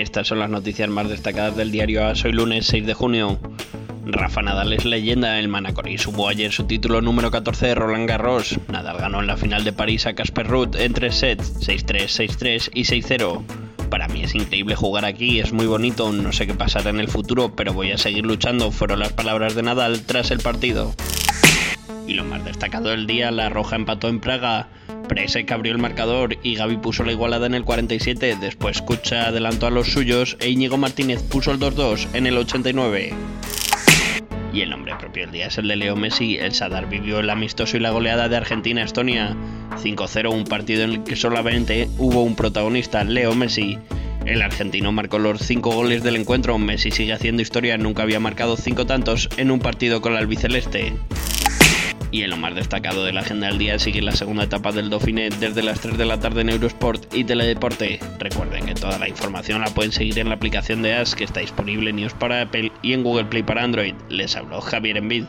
Estas son las noticias más destacadas del diario AS hoy lunes 6 de junio. Rafa Nadal es leyenda, el Manacorí supo ayer su título número 14 de Roland Garros. Nadal ganó en la final de París a Casper Ruud en tres sets, 6-3, 6-3 y 6-0. Para mí es increíble jugar aquí, es muy bonito, no sé qué pasará en el futuro, pero voy a seguir luchando, fueron las palabras de Nadal tras el partido. Y lo más destacado del día, la Roja empató en Praga. Presek abrió el marcador y Gaby puso la igualada en el 47, después Kucha adelantó a los suyos e Íñigo Martínez puso el 2-2 en el 89. Y el nombre propio del día es el de Leo Messi. El Sadar vivió el amistoso y la goleada de Argentina-Estonia. 5-0, un partido en el que solamente hubo un protagonista, Leo Messi. El argentino marcó los 5 goles del encuentro. Messi sigue haciendo historia, nunca había marcado 5 tantos en un partido con la albiceleste. Y en lo más destacado de la agenda del día sigue la segunda etapa del Dauphiné desde las 3 de la tarde en Eurosport y Teledeporte. Recuerden que toda la información la pueden seguir en la aplicación de AS que está disponible en iOS para Apple y en Google Play para Android. Les habló Javier Envid.